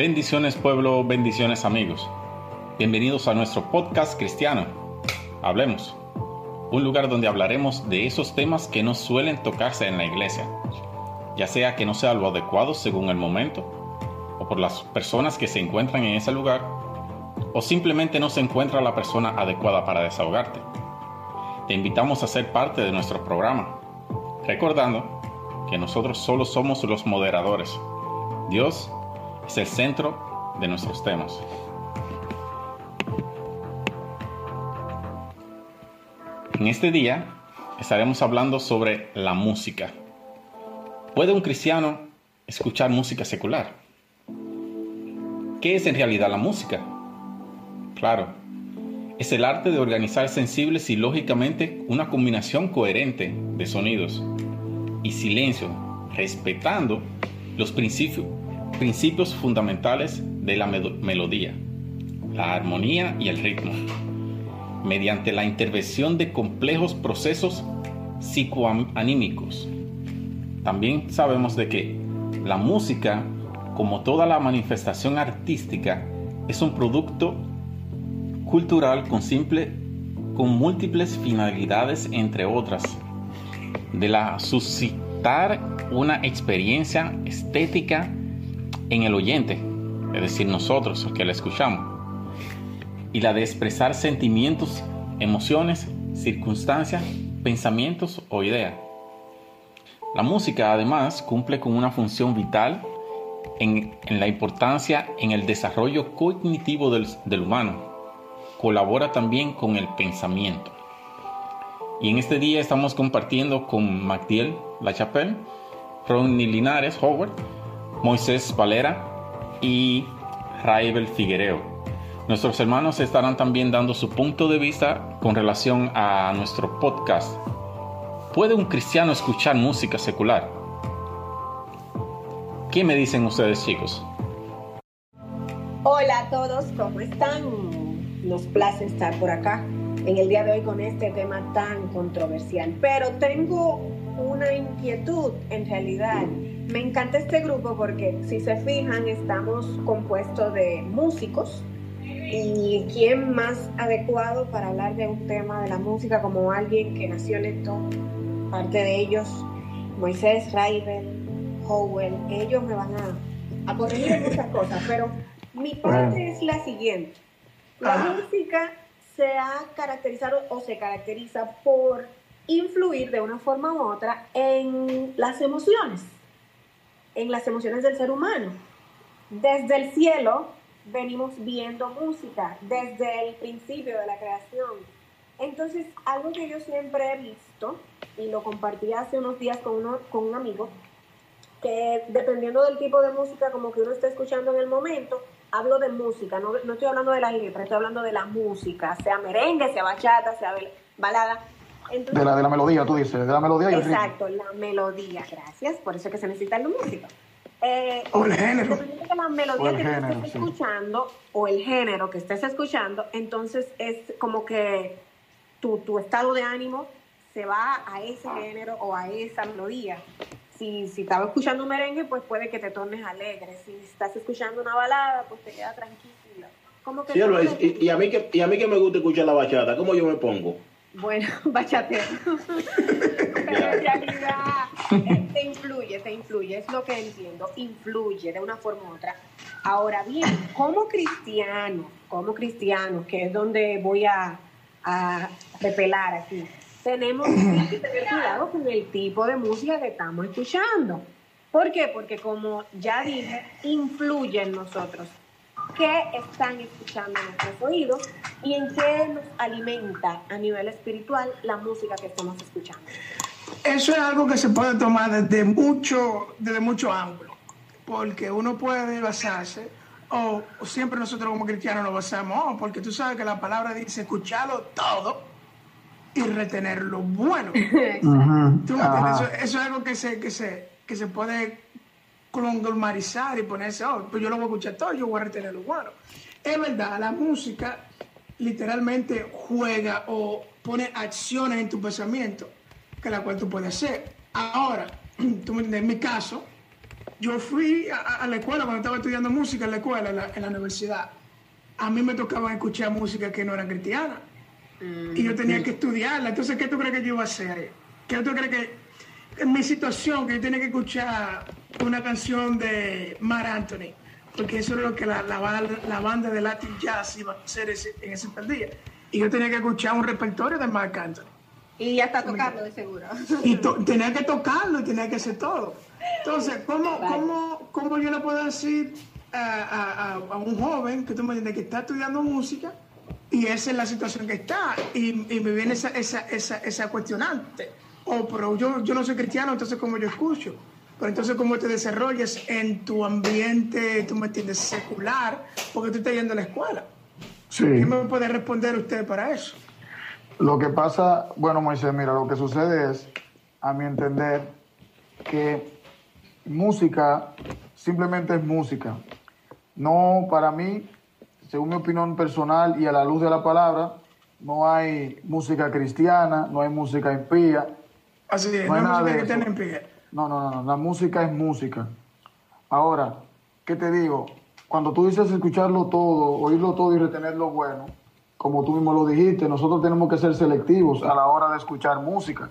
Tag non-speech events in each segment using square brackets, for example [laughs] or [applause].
Bendiciones pueblo, bendiciones amigos. Bienvenidos a nuestro podcast cristiano. Hablemos. Un lugar donde hablaremos de esos temas que no suelen tocarse en la iglesia, ya sea que no sea lo adecuado según el momento, o por las personas que se encuentran en ese lugar, o simplemente no se encuentra la persona adecuada para desahogarte. Te invitamos a ser parte de nuestro programa, recordando que nosotros solo somos los moderadores. Dios es el centro de nuestros temas. En este día estaremos hablando sobre la música. ¿Puede un cristiano escuchar música secular? ¿Qué es en realidad la música? Claro, es el arte de organizar sensibles y lógicamente una combinación coherente de sonidos y silencio, respetando los principios, principios fundamentales de la melodía, la armonía y el ritmo, mediante la intervención de complejos procesos psicoanímicos. También sabemos de que la música, como toda la manifestación artística, es un producto cultural con, simple, con múltiples finalidades, entre otras, de la suscitar una experiencia estética en el oyente, es decir, nosotros que la escuchamos, y la de expresar sentimientos, emociones, circunstancias, pensamientos o ideas. La música además cumple con una función vital en, la importancia en el desarrollo cognitivo del, del humano. Colabora también con el pensamiento. Y en este día estamos compartiendo con Magdiel Lachapelle, Ronnie Linares Howard, Moisés Valera y Raibel Figuereo. Nuestros hermanos estarán también dando su punto de vista con relación a nuestro podcast. ¿Puede un cristiano escuchar música secular? ¿Qué me dicen ustedes chicos? Hola a todos, ¿cómo están? Nos place estar por acá en el día de hoy con este tema tan controversial. Pero tengo una inquietud en realidad me encanta este grupo porque si se fijan estamos compuestos de músicos. Y quién más adecuado para hablar de un tema de la música como alguien que nació en esto, parte de ellos, Moisés, Raibel, Howell, ellos me van a, a corregir muchas [laughs] cosas, pero mi parte es la siguiente. La música se ha caracterizado o se caracteriza por influir de una forma u otra en las emociones en las emociones del ser humano. Desde el cielo venimos viendo música, desde el principio de la creación. Entonces, algo que yo siempre he visto, y lo compartí hace unos días con, uno, con un amigo, que dependiendo del tipo de música como que uno está escuchando en el momento, hablo de música, no, no estoy hablando de la letra, estoy hablando de la música, sea merengue, sea bachata, sea balada de, la, de la melodía, tú dices, de la melodía y el Exacto, la melodía, gracias. Por eso es que se necesita el músico. Eh, o el género. De la melodía que estés escuchando o el género que estés escuchando, entonces es como que tu, tu estado de ánimo se va a ese género o a esa melodía. Si, si estaba escuchando un merengue, pues puede que te tornes alegre. Si estás escuchando una balada, pues te queda tranquila. Como que y, y, a mí que, y a mí que me gusta escuchar la bachata, ¿cómo yo me pongo? Bueno, [laughs] bachatero. [laughs] Pero en realidad te influye, te influye, es lo que entiendo, influye de una forma u otra. Ahora bien, como cristiano, como cristiano, que es donde voy a, a repelar aquí, tenemos que tener cuidado con el tipo de música que estamos escuchando. ¿Por qué? Porque como ya dije, influye en nosotros qué están escuchando nuestros oídos y en qué nos alimenta a nivel espiritual la música que estamos escuchando. Eso es algo que se puede tomar desde mucho, desde mucho ángulo, porque uno puede basarse, o, o siempre nosotros como cristianos nos basamos, oh, porque tú sabes que la palabra dice escucharlo todo y retener lo bueno. [laughs] Eso, eso es algo que se, que se, que se puede conglomerizar y ponerse, oh, pues yo lo voy a escuchar todo, yo voy a retener lo bueno. Es verdad, la música literalmente juega o pone acciones en tu pensamiento que la cual tú puedes hacer. Ahora, [clears throat] tú me entiendes, en mi caso, yo fui a, la escuela cuando estaba estudiando música en la escuela, en la, en la universidad. A mí me tocaba escuchar música que no era cristiana y yo tenía que estudiarla. Entonces, ¿qué tú crees que yo iba a hacer? ¿Qué tú crees que en mi situación que yo tenía que escuchar una canción de Mar Anthony? Porque eso era lo que la, la, la banda de Latin Jazz iba a hacer ese- en ese día. Y yo tenía que escuchar un repertorio de Marc Anthony. Y ya está tocando de seguro. Y to- [laughs] tenía que tocarlo y tenía que hacer todo. Entonces, ¿cómo, cómo, cómo yo le puedo decir a, a- a- a un joven que tú me entiendes que está estudiando música y esa es la situación que está? Y, y me viene esa, esa, esa, esa cuestionante. Oh, pero yo, yo no soy cristiano, entonces ¿cómo yo escucho? Pero entonces, ¿cómo te desarrollas en tu ambiente, tú me entiendes, secular? Porque tú estás yendo a la escuela. Sí. ¿Qué me puede responder usted para eso? Lo que pasa, bueno, Moisés, mira, lo que sucede es, a mi entender, que música simplemente es música. No, para mí, según mi opinión personal y a la luz de la palabra, no hay música cristiana, no hay música impía. Así es, No hay nada música de que eso. tiene en pie. No, no, no, no, la música es música. Ahora, ¿qué te digo? Cuando tú dices escucharlo todo, oírlo todo y retener lo bueno, como tú mismo lo dijiste, nosotros tenemos que ser selectivos a la hora de escuchar música.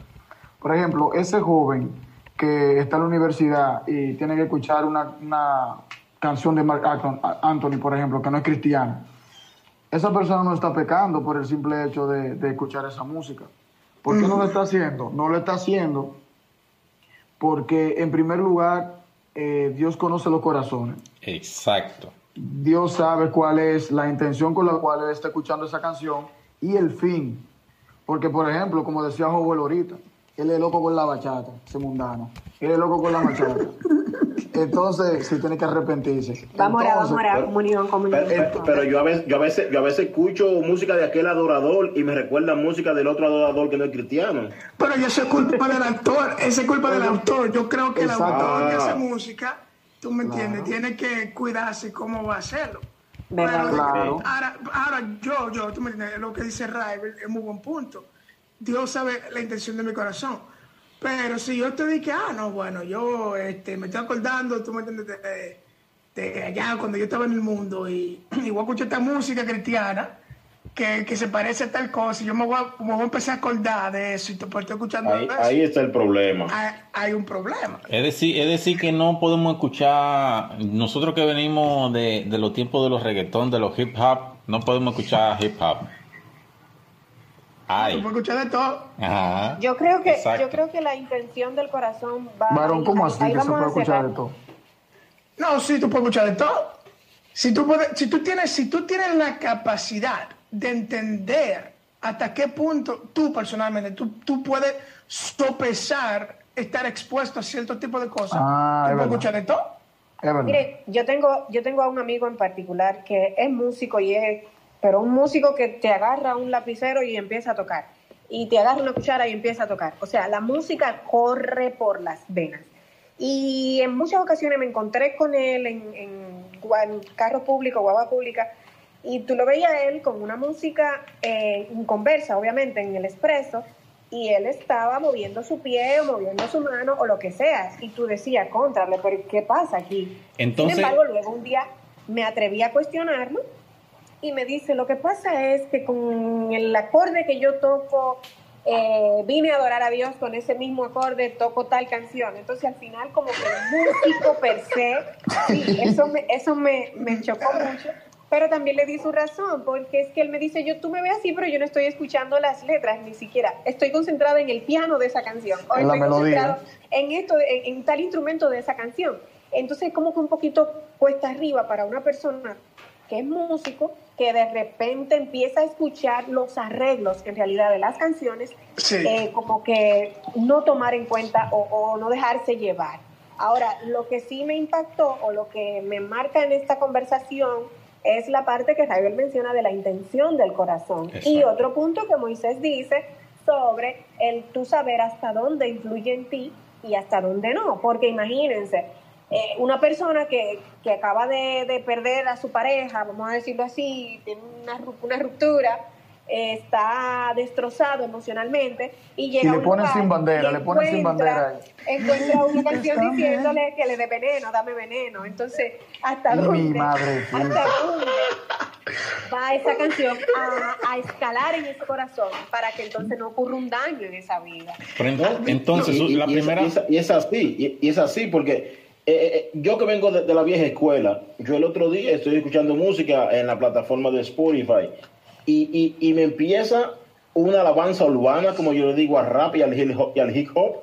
Por ejemplo, ese joven que está en la universidad y tiene que escuchar una, una canción de Mark Anthony, por ejemplo, que no es cristiana, esa persona no está pecando por el simple hecho de, de escuchar esa música. ¿Por qué no lo está haciendo? No lo está haciendo porque en primer lugar eh, Dios conoce los corazones. Exacto. Dios sabe cuál es la intención con la cual él está escuchando esa canción y el fin. Porque, por ejemplo, como decía Joel ahorita, él es loco con la bachata, ese mundano. Él es loco con la bachata. [laughs] Entonces, sí tiene que arrepentirse. Vamos a vamos a comunión, comunión. Pero, eh, pero yo, a veces, yo, a veces, yo a veces escucho música de aquel adorador y me recuerda música del otro adorador que no es cristiano. Pero ya eso es culpa del [laughs] autor, esa es culpa del autor. Yo creo que el Exacto. autor que hace Ah. música, tú me entiendes, tiene que cuidarse cómo va a hacerlo. Pero, Claro. ahora, ahora yo, yo, tú me entiendes, lo que dice Ray es muy buen punto. Dios sabe la intención de mi corazón. Pero si yo te dije, ah, no, bueno, yo este, me estoy acordando, tú me entiendes, de, de allá cuando yo estaba en el mundo y, [clears throat] y voy a escuchar esta música cristiana que, que se parece a tal cosa y yo me voy, a, me voy a empezar a acordar de eso y te estoy escuchando Ahí, eso, ahí está el problema. hay, hay un problema. Es decir, es decir que no podemos escuchar, nosotros que venimos de, de los tiempos de los reggaetón, de los hip hop, no podemos escuchar hip hop. Tú Ay. puedes escuchar de todo. Ajá. Yo creo que Exacto. yo creo que la intención del corazón va Varón, ¿cómo así ahí que se puede escuchar todo? No, sí, tú puedes escuchar de todo. Si tú, puedes, si tú, tienes, si tú tienes la capacidad de entender hasta qué punto tú personalmente, tú, tú puedes sopesar estar expuesto a cierto tipo de cosas, Ah, tú es puedes escuchar de todo. Es verdad. Mire, yo tengo, yo tengo a un amigo en particular que es músico y es, pero un músico que te agarra un lapicero y empieza a tocar. Y te agarra una cuchara y empieza a tocar. O sea, la música corre por las venas. Y en muchas ocasiones me encontré con él en, en, en carro público, guagua pública, y tú lo veías a él con una música eh, en conversa, obviamente, en el expreso, y él estaba moviendo su pie o moviendo su mano o lo que sea. Y tú decías, contrale, pero ¿qué pasa aquí? Entonces- Sin embargo, luego un día me atreví a cuestionarlo y me dice, lo que pasa es que con el acorde que yo toco, eh, vine a adorar a Dios con ese mismo acorde, toco tal canción. Entonces al final como que el músico per se, sí, eso me, eso me, me chocó mucho. Pero también le di su razón, porque es que él me dice, yo tú me ves así, pero yo no estoy escuchando las letras ni siquiera. Estoy concentrada en el piano de esa canción. O En la estoy melodía. concentrado en esto, en, en tal instrumento de esa canción. Entonces, como que un poquito cuesta arriba para una persona que es músico, que de repente empieza a escuchar los arreglos en realidad de las canciones, eh, como que no tomar en cuenta o, no dejarse llevar. Ahora, lo que sí me impactó o lo que me marca en esta conversación es la parte que Raibel menciona de la intención del corazón. Y otro punto que Moisés dice sobre el tú saber hasta dónde influye en ti y hasta dónde no. Porque imagínense, eh, una persona que, que acaba de, de, perder a su pareja, vamos a decirlo así, tiene una, una ruptura, está destrozado emocionalmente y llega y le pone sin bandera, le pone sin bandera Encuentra una [laughs] canción diciéndole que le dé veneno, dame veneno. Entonces, ¿hasta dónde? madre, ¿Hasta dónde va esa canción a, a, escalar en ese corazón para que entonces no ocurra un daño en esa vida? entonces, la primera... Y es, así, y es así porque eh, eh, eh, yo que vengo de, la vieja escuela, yo el otro día estoy escuchando música en la plataforma de Spotify y, y, me empieza una alabanza urbana, como yo le digo, a rap y al hip hop, y al hip -hop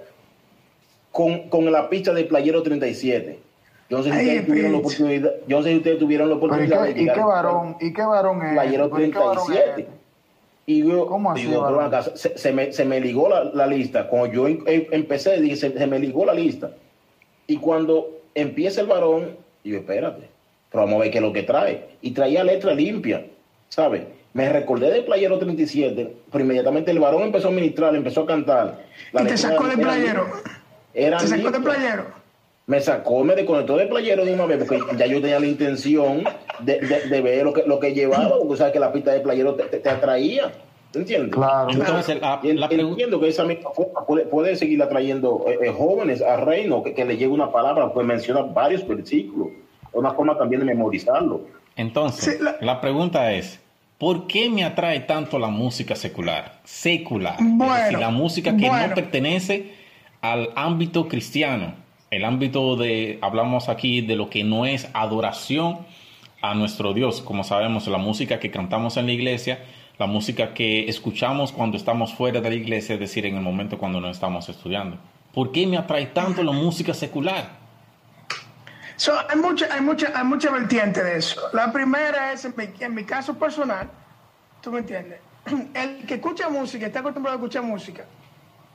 con, con, la pista de Playero 37. Yo no sé si ustedes tuvieron la oportunidad, yo no sé si ustedes tuvieron la oportunidad ¿Y qué, ¿y qué varón, ¿y qué varón es? Playero 37. Y yo, ¿Cómo así, digo, se, se, me, se me ligó la, la lista. Cuando yo em, em, empecé, dije, se, se me ligó la lista. Y cuando empieza el varón, yo, espérate, pero vamos a ver qué es lo que trae. Y traía letra limpia, ¿sabes? Me recordé de Playero 37, pero inmediatamente el varón empezó a ministrar, empezó a cantar. ¿Y te sacó de Playero? Era ¿Te sacó de Playero? Me sacó, me desconectó de Playero de una vez, porque ya yo tenía la intención de, de, ver lo que, lo que llevaba, porque sabes que la pista de Playero te, te atraía. ¿Entiendes? Claro. Entonces, la, la entiendo que esa misma forma puede, puede seguir atrayendo eh, eh, jóvenes a reino, que, que, le llegue una palabra, pues menciona varios versículos. Una forma también de memorizarlo. Entonces, la... pregunta es, ¿por qué me atrae tanto la música secular? Secular. Bueno, es decir, la música que no pertenece al ámbito cristiano. El ámbito de, hablamos aquí de lo que no es adoración a nuestro Dios. Como sabemos, la música que cantamos en la iglesia la música que escuchamos cuando estamos fuera de la iglesia, es decir, en el momento cuando no estamos estudiando. ¿Por qué me atrae tanto la música secular? hay mucha, hay mucha, hay mucha vertiente de eso. La primera es, en mi, caso personal, tú me entiendes, [clears throat] el que escucha música, está acostumbrado a escuchar música,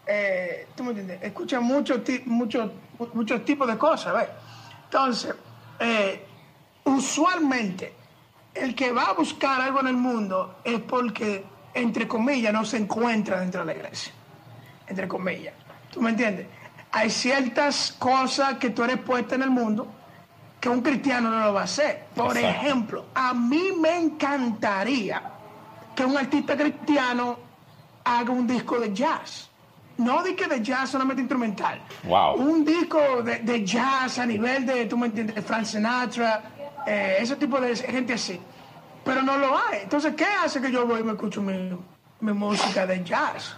eh, tú me entiendes, escucha muchos mucho, muchos tipos de cosas, ¿ves? Entonces, eh, usualmente el que va a buscar algo en el mundo es porque, entre comillas, no se encuentra dentro de la iglesia. Entre comillas. ¿Tú me entiendes? Hay ciertas cosas que tú eres puesta en el mundo que un cristiano no lo va a hacer. Por ejemplo, a mí me encantaría que un artista cristiano haga un disco de jazz. No de que de jazz solamente instrumental. Wow. Un disco de, jazz a nivel de, tú me entiendes, de Frank Sinatra, eh, ese tipo de gente así. Pero no lo hay. Entonces, ¿qué hace que yo voy y me escucho mi, música de jazz?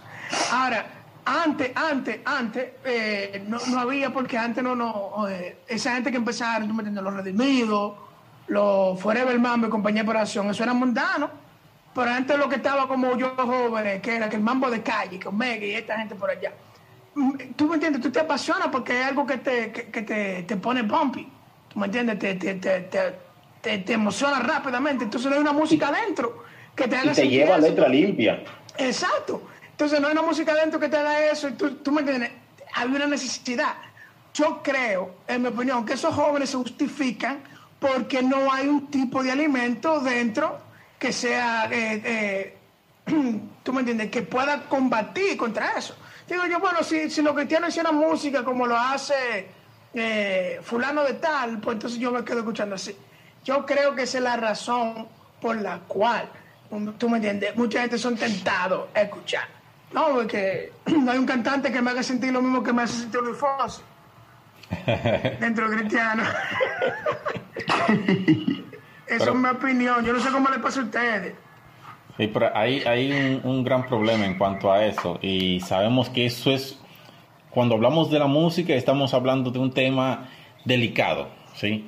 Ahora, antes, antes, antes, eh, no, había porque antes no, no, eh, esa gente que empezaron, tú me entiendes, los redimidos, los Forever Mambo y compañía de operación, eso era mundano. Pero antes lo que estaba como yo joven, que era que el mambo de calle, que Omega y esta gente por allá. Mm, tú me entiendes, tú te apasionas porque es algo que te, que, te, te pone bumpy. ¿Tú me entiendes? Te, te, te, te, emociona rápidamente. Entonces no hay una música adentro que te haga y te lleva letra limpia. Exacto. Entonces no hay una música adentro que te haga eso. Y tú, tú me entiendes. Hay una necesidad. Yo creo, en mi opinión, que esos jóvenes se justifican porque no hay un tipo de alimento dentro que sea, eh, eh, [clears throat] tú me entiendes, que pueda combatir contra eso. Digo yo, bueno, si, si los cristianos hicieran música como lo hace eh, fulano de tal, pues entonces yo me quedo escuchando así. Yo creo que esa es la razón por la cual, tú me entiendes, mucha gente son tentados a escuchar. No, porque [clears throat] no hay un cantante que me haga sentir lo mismo que me hace sentir Luis Fonsi. [laughs] Dentro de cristiano. [laughs] Esa es mi opinión. Yo no sé cómo le pasa a ustedes. Sí, pero hay, hay un, gran problema en cuanto a eso. Y sabemos que eso es cuando hablamos de la música estamos hablando de un tema delicado, ¿sí?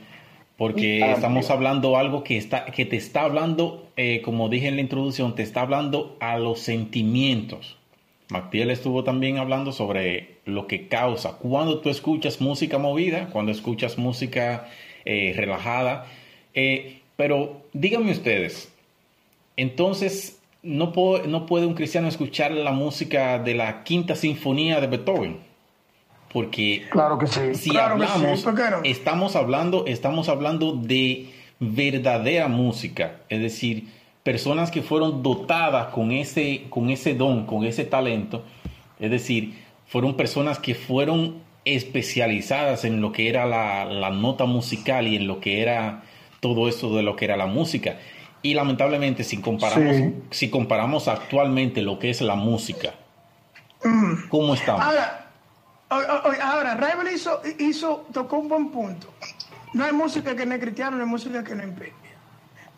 Porque estamos hablando algo que, está, que te está hablando, eh, como dije en la introducción, te está hablando a los sentimientos. Mactiel estuvo también hablando sobre lo que causa. Cuando tú escuchas música movida, cuando escuchas música eh, relajada, eh, Pero díganme ustedes, entonces, ¿no, puedo- ¿no puede un cristiano escuchar la música de la quinta sinfonía de Beethoven? Porque Claro que sí. si Claro que sí, hablamos, estamos hablando, estamos hablando de verdadera música, es decir, personas que fueron dotadas con ese, con ese don, con ese talento, es decir, fueron personas que fueron especializadas en lo que era la, la nota musical y en lo que era todo eso de lo que era la música. Y lamentablemente, si comparamos, Sí. si comparamos actualmente lo que es la música, ¿cómo estamos? Ahora, ahora Rebel hizo, hizo, tocó un buen punto. No hay música que no es cristiana, no hay música que no es impide.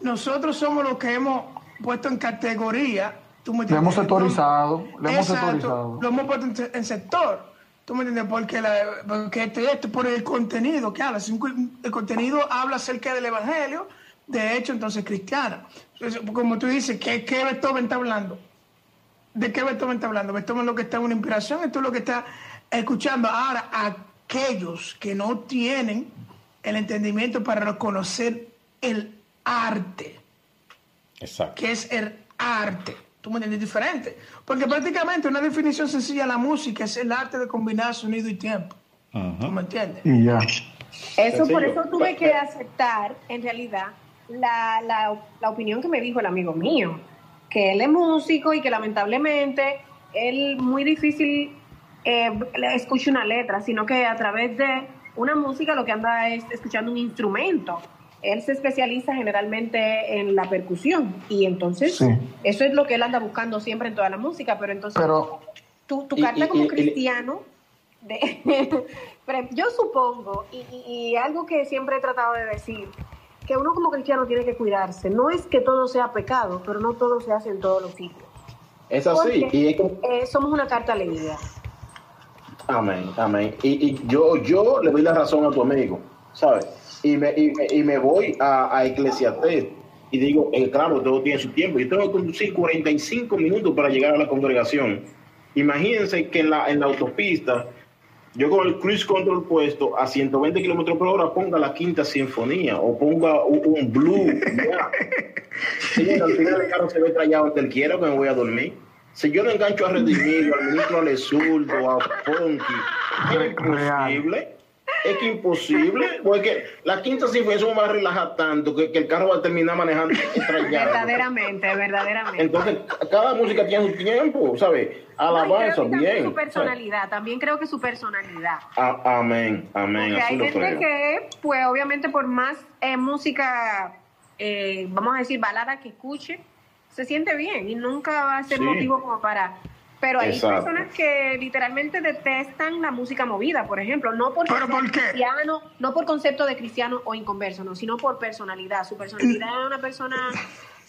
Nosotros somos los que hemos puesto en categoría. ¿tú me Le hemos sectorizado, le hemos Exacto, sectorizado. Lo hemos puesto en, se- en sector. ¿Tú me entiendes? Porque, la, porque esto por el contenido que habla. El contenido habla acerca del evangelio, de hecho, entonces cristiana. Entonces, como tú dices, ¿qué, qué Beethoven está hablando? ¿De qué Beethoven está hablando? Beethoven lo que está en una inspiración, esto es lo que está escuchando. Ahora, aquellos que no tienen el entendimiento para reconocer el arte, Exacto. que es el arte. ¿Tú me entiendes? Diferente. Porque prácticamente una definición sencilla de la música es el arte de combinar sonido y tiempo. ¿Tú me entiendes? Y ya. Eso, por eso tuve que aceptar, en realidad, la, la, la opinión que me dijo el amigo mío, que él es músico y que lamentablemente él muy difícil eh, le escucha una letra, sino que a través de una música lo que anda es escuchando un instrumento. Él se especializa generalmente en la percusión y entonces Sí. eso es lo que él anda buscando siempre en toda la música, pero entonces Pero tu, carta y- como y- y- cristiano, de- [laughs] pero yo supongo, y, y- y algo que siempre he tratado de decir, que uno como cristiano tiene que cuidarse. No es que todo sea pecado, pero no todo se hace en todos los sitios. Es así. Porque, Y es como- eh, somos una carta leída. Amén, amén. Y, y yo, yo le doy la razón a tu amigo, ¿sabes? Y me, y, me- y me voy a, a Eclesiastés y digo, eh, claro, todo tiene su tiempo. Yo tengo que conducir 45 minutos para llegar a la congregación. Imagínense que en la, en la autopista, yo con el cruise control puesto a 120 kilómetros por hora ponga la quinta sinfonía o ponga un, un blue. Sí, al final el carro se ve trayado donde él quiera que me voy a dormir. Si yo no engancho a Redimido, al ministro Alezurdo, a Ponky, es imposible. Es que imposible, porque la quinta sinfonía me va a relajar tanto que, que el carro va a terminar manejando. [laughs] Verdaderamente, verdaderamente. Entonces, cada música tiene su tiempo, ¿sabes? No, Alabanza, que también bien. su ¿sabes? personalidad, también creo que su personalidad. A- amén, amén, Porque así hay lo gente creo. que, pues obviamente por más eh, música, eh, vamos a decir, balada que escuche, se siente bien y nunca va a ser Sí. motivo como para... Pero hay Exacto. personas que literalmente detestan la música movida, por ejemplo, no por ¿Pero por qué? cristiano, no por concepto de cristiano o inconverso, no, sino por personalidad. Su personalidad es una persona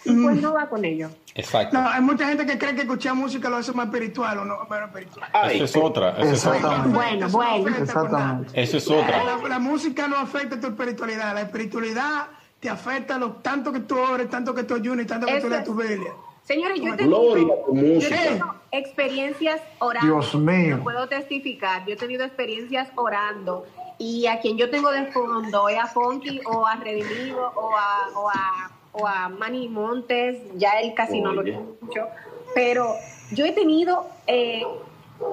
y pues no va con ello. Exacto. No, hay mucha gente que cree que escuchar música lo hace más espiritual o no menos espiritual. Ay, Eso es otra, eso es otra. Exactamente. Bueno, Eso no bueno. Exactamente. Eso es otra. La, la música no afecta tu espiritualidad. La espiritualidad te afecta lo tanto que tú ores, tanto que tú ayunes, tanto que Eso tú leas tu Biblia. Señores, yo he tenido, yo tenido experiencias orando. Dios mío. Lo puedo testificar. Yo he tenido experiencias orando. Y a quien yo tengo de fondo es a Fonky o a Redimido o a, o a, o a Manny Montes. Ya él casi no lo Oye. escucho. Pero yo he tenido eh,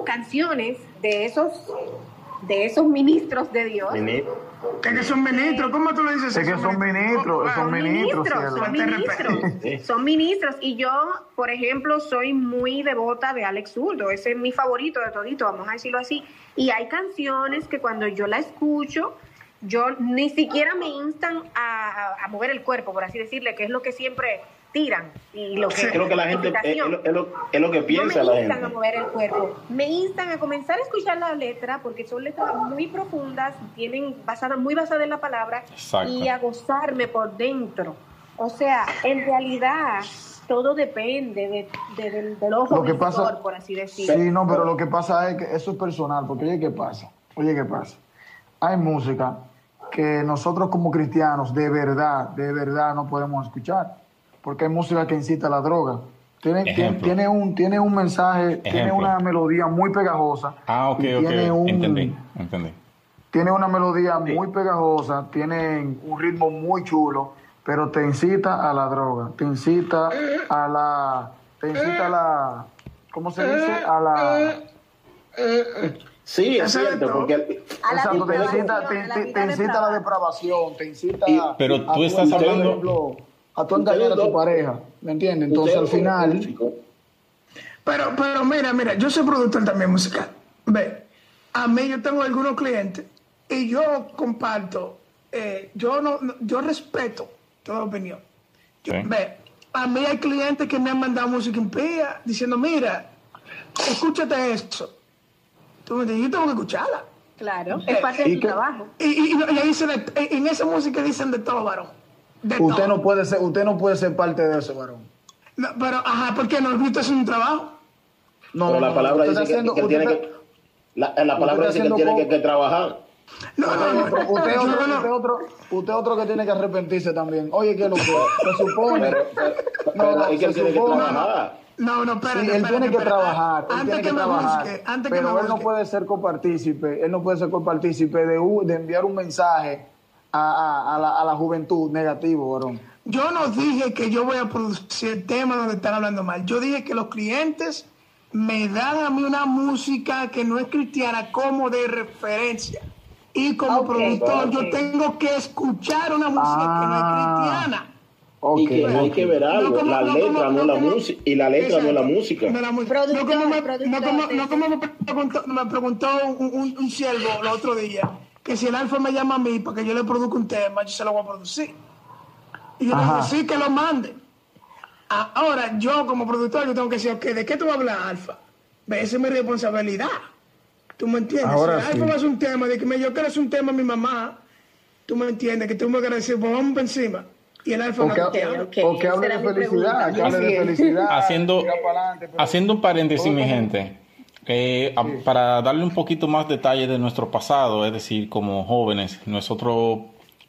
canciones de esos, de esos ministros de Dios. Ministro. Es que son ministros. ¿Cómo tú le dices Es que son ministros, son ministros, son ministros, son ministros. Y yo, por ejemplo, soy muy devota de Alex Zurdo, ese es mi favorito de todito, vamos a decirlo así. Y hay canciones que cuando yo la escucho, yo ni siquiera me instan a, a- a mover el cuerpo, por así decirle, que es lo que siempre tiran. Y lo que, Creo que la gente es, es lo, es lo- es lo que piensa no me la instan a mover el cuerpo, me instan a comenzar a escuchar la letra porque son letras muy profundas, tienen basada muy basada en la palabra Exacto. y a gozarme por dentro. O sea, en realidad todo depende de, de- del, del ojo Lo que visor, pasa- por así decirlo. Sí, no, pero lo que pasa es que eso es personal, porque oye, ¿qué pasa? Oye, ¿qué pasa? Hay música que nosotros como cristianos de verdad, de verdad no podemos escuchar, porque hay música que incita a la droga. Tiene, tiene, un, tiene un mensaje, tiene una melodía muy pegajosa. Ah, ok, ok. Tiene, un, Entendí, entendí. tiene una melodía muy pegajosa, tiene un ritmo muy chulo, pero te incita a la droga, te incita a la, te incita a la, ¿cómo se dice? A la, Sí, es cierto, porque exacto, te incita, a la te, te- vida te incita a la depravada. depravación, te incita Y- a, pero a tú estás por hablando- ejemplo, a tu engañar a tu pareja, ¿me entiendes? Entonces al final, Pero, pero mira, mira, yo soy productor también musical. Ve, a mí yo tengo algunos clientes y yo comparto, eh, yo no, no- yo respeto toda opinión. Yo- Sí. Ve, a mí hay clientes que me han mandado música impía diciendo, mira, escúchate esto. Tú yo tengo que escucharla. Claro, es parte de ¿Y tu qué- trabajo. Y, y, y ahí se de- en esa música dicen de todo, varón. De usted todo. no puede ser, usted no puede ser parte de eso, varón. No, pero, ajá, ¿por qué no? ¿Usted es un trabajo? No, pero no, la palabra dice está que, que tiene está- que... La, la palabra está dice que tiene que, que trabajar. No, no, no. Usted otro, no- usted otro, usted otro que tiene que arrepentirse también. Oye, que lo que se supone. Pero, pero, No, pero no, es que él se tiene que trabajar. No, no, espérate. Sí, él espérate, tiene que espérate. trabajar, Antes que, me busque, antes que me él no puede ser copartícipe, él no puede ser copartícipe de, de enviar un mensaje a, a- a la, a la juventud negativo, varón. Yo no dije que yo voy a producir temas donde están hablando mal. Yo dije que los clientes me dan a mí una música que no es cristiana como de referencia. Y como Ok, productor, yo tengo que escuchar una música que no es Ah. cristiana. Ok, y que hay que ver algo. No como- la no letra como- no, no es la música. Y la letra no es la Exacto. música. No, la música. Productor, no como me, no como, de- no como me preguntó, me preguntó un, un, un siervo el otro día que si el alfa me llama a mí para que yo le produzca un tema, yo se lo voy a producir. Y yo le Ajá. digo, sí, que lo mande. Ahora, yo como productor, yo tengo que decir, ok, ¿de qué tú vas a hablar, alfa? Ve, Esa es mi responsabilidad. ¿Tú me entiendes? Ahora si el sí. alfa va a hacer un tema de que me, yo quiero hacer un tema a mi mamá, tú me entiendes, que tú me quieres decir, pues vamos para encima. Y el alfa O no que, te habla. ok, o que esa hable era de felicidad, que hable de felicidad. haciendo, pero- haciendo un paréntesis, mi gente, eh, a- para darle un poquito más detalle de nuestro pasado, es decir, como jóvenes, nosotros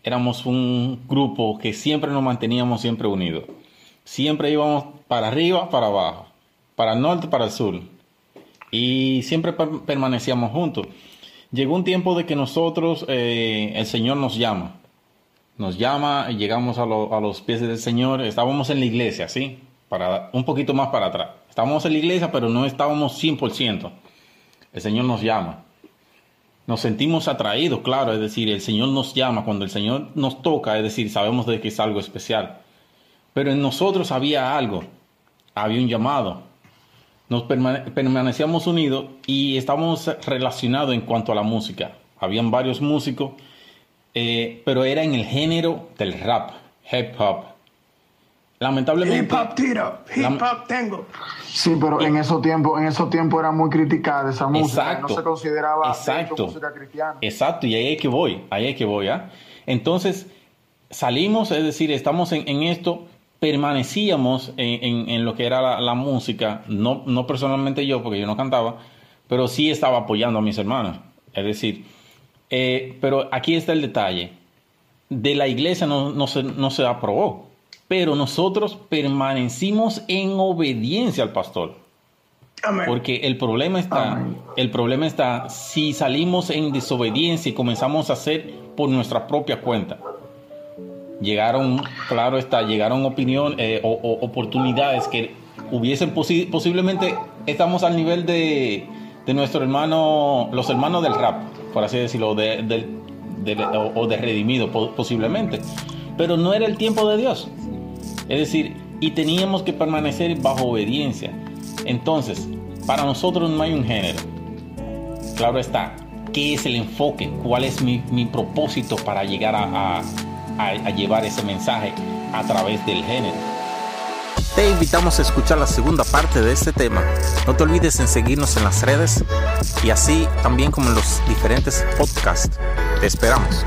éramos un grupo que siempre nos manteníamos siempre unidos. Siempre íbamos para arriba, para abajo, para el norte, para el sur. Y siempre per- permanecíamos juntos. Llegó un tiempo de que nosotros, eh, el Señor nos llama. Nos llama llegamos a, a los pies del Señor. Estábamos en la iglesia, ¿sí? Para, un poquito más para atrás. Estábamos en la iglesia, pero no estábamos 100%. El Señor nos llama. Nos sentimos atraídos, claro, es decir, el Señor nos llama. Cuando el Señor nos toca, es decir, sabemos de que es algo especial. Pero en nosotros había algo, había un llamado. Nos permane- permanecíamos unidos y estábamos relacionados en cuanto a la música. Habían varios músicos, eh, pero era en el género del rap, hip hop. Lamentablemente, Hip hop tiro, hip hop tengo. Sí, pero en esos tiempos, en esos tiempos era muy criticada esa música, Exacto. no se consideraba Exacto. música cristiana. Exacto, y ahí es que voy, ahí es que voy, ¿ah? Entonces, salimos, es decir, estamos en, en esto, permanecíamos en, en- en lo que era la, la música, no, no personalmente yo, porque yo no cantaba, pero sí estaba apoyando a mis hermanos. Es decir, eh, pero aquí está el detalle. De la iglesia no, no se, no se aprobó, pero nosotros permanecimos en obediencia al pastor. Amén. Porque el problema está, Amén. el problema está si salimos en desobediencia y comenzamos a hacer por nuestra propia cuenta. Llegaron, claro está, llegaron opinión, eh, o, o oportunidades que hubiesen posi- posiblemente estamos al nivel de, de nuestro hermano, los hermanos del rap, por así decirlo, o, de redimido po- posiblemente. Pero no era el tiempo de Dios. Es decir, y teníamos que permanecer bajo obediencia. Entonces, para nosotros no hay un género. Claro está, ¿qué es el enfoque? ¿Cuál es mi, mi propósito para llegar a- a llevar ese mensaje a través del género? Te invitamos a escuchar la segunda parte de este tema. No te olvides en seguirnos en las redes y así también como en los diferentes podcasts. Te esperamos.